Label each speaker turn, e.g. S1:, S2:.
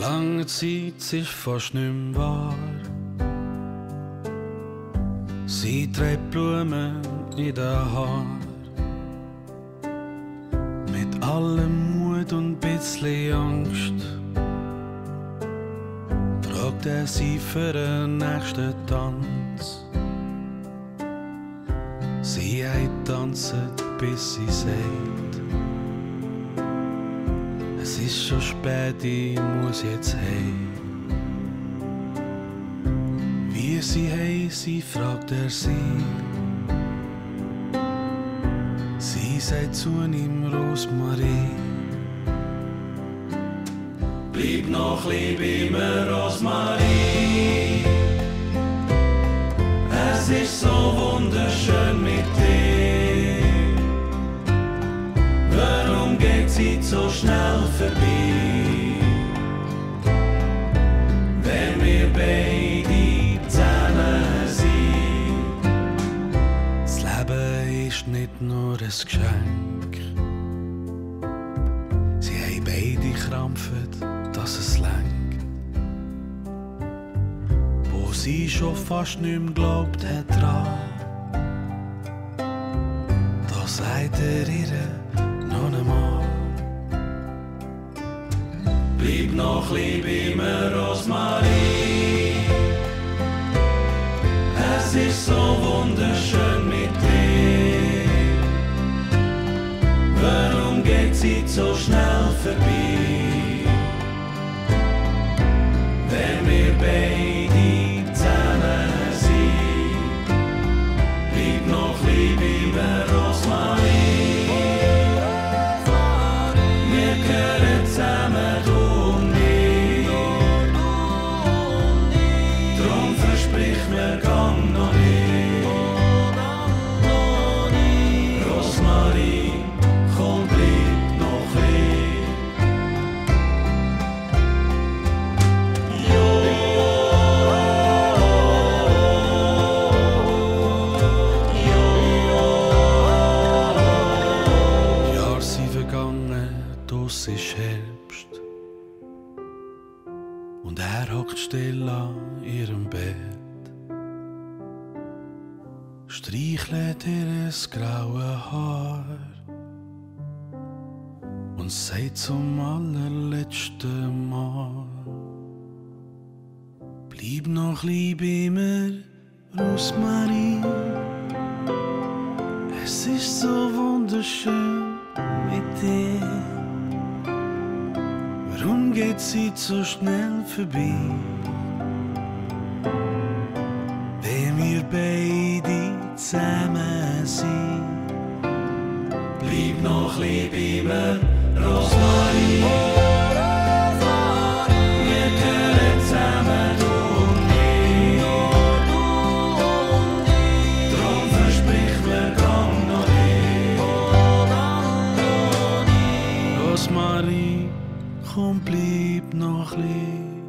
S1: lange Zeit ist fast nicht wahr. Sie trägt Blumen in den Haar. Mit allem Mut und bisschen Angst fragt er sie für den nächsten Tanz. Sie hat tanzt, bis sie sagt, es ist schon spät, ich muss jetzt heim. Wie sie sie fragt er sie. Sie sagt zu ihm, Rosmarie. Bleib noch lieb immer, Rosmarie. Es ist so wunderschön mit dir. Geht sie so schnell vorbei? Wenn wir beide zusammen sind. Das Leben ist nicht nur ein Geschenk. Sie haben beide krampft, dass es lenkt. Wo sie schon fast nicht mehr glaubt hat dran. Da sagt ihr Noch lieb immer, Rosmarie. Es ist so wunderschön mit dir. Warum geht sie so schnell vorbei? Und er hockt still an ihrem Bett. Streichelt ihr graue Haar und sagt zum allerletzten Mal: Bleib noch lieb immer, Rosmarie. Es ist so wunderschön mit dir. Warum geht sie so schnell vorbei? Wenn wir beide zusammen sind, bleib noch lieb immer, Rosmarie. blieb noch liegen.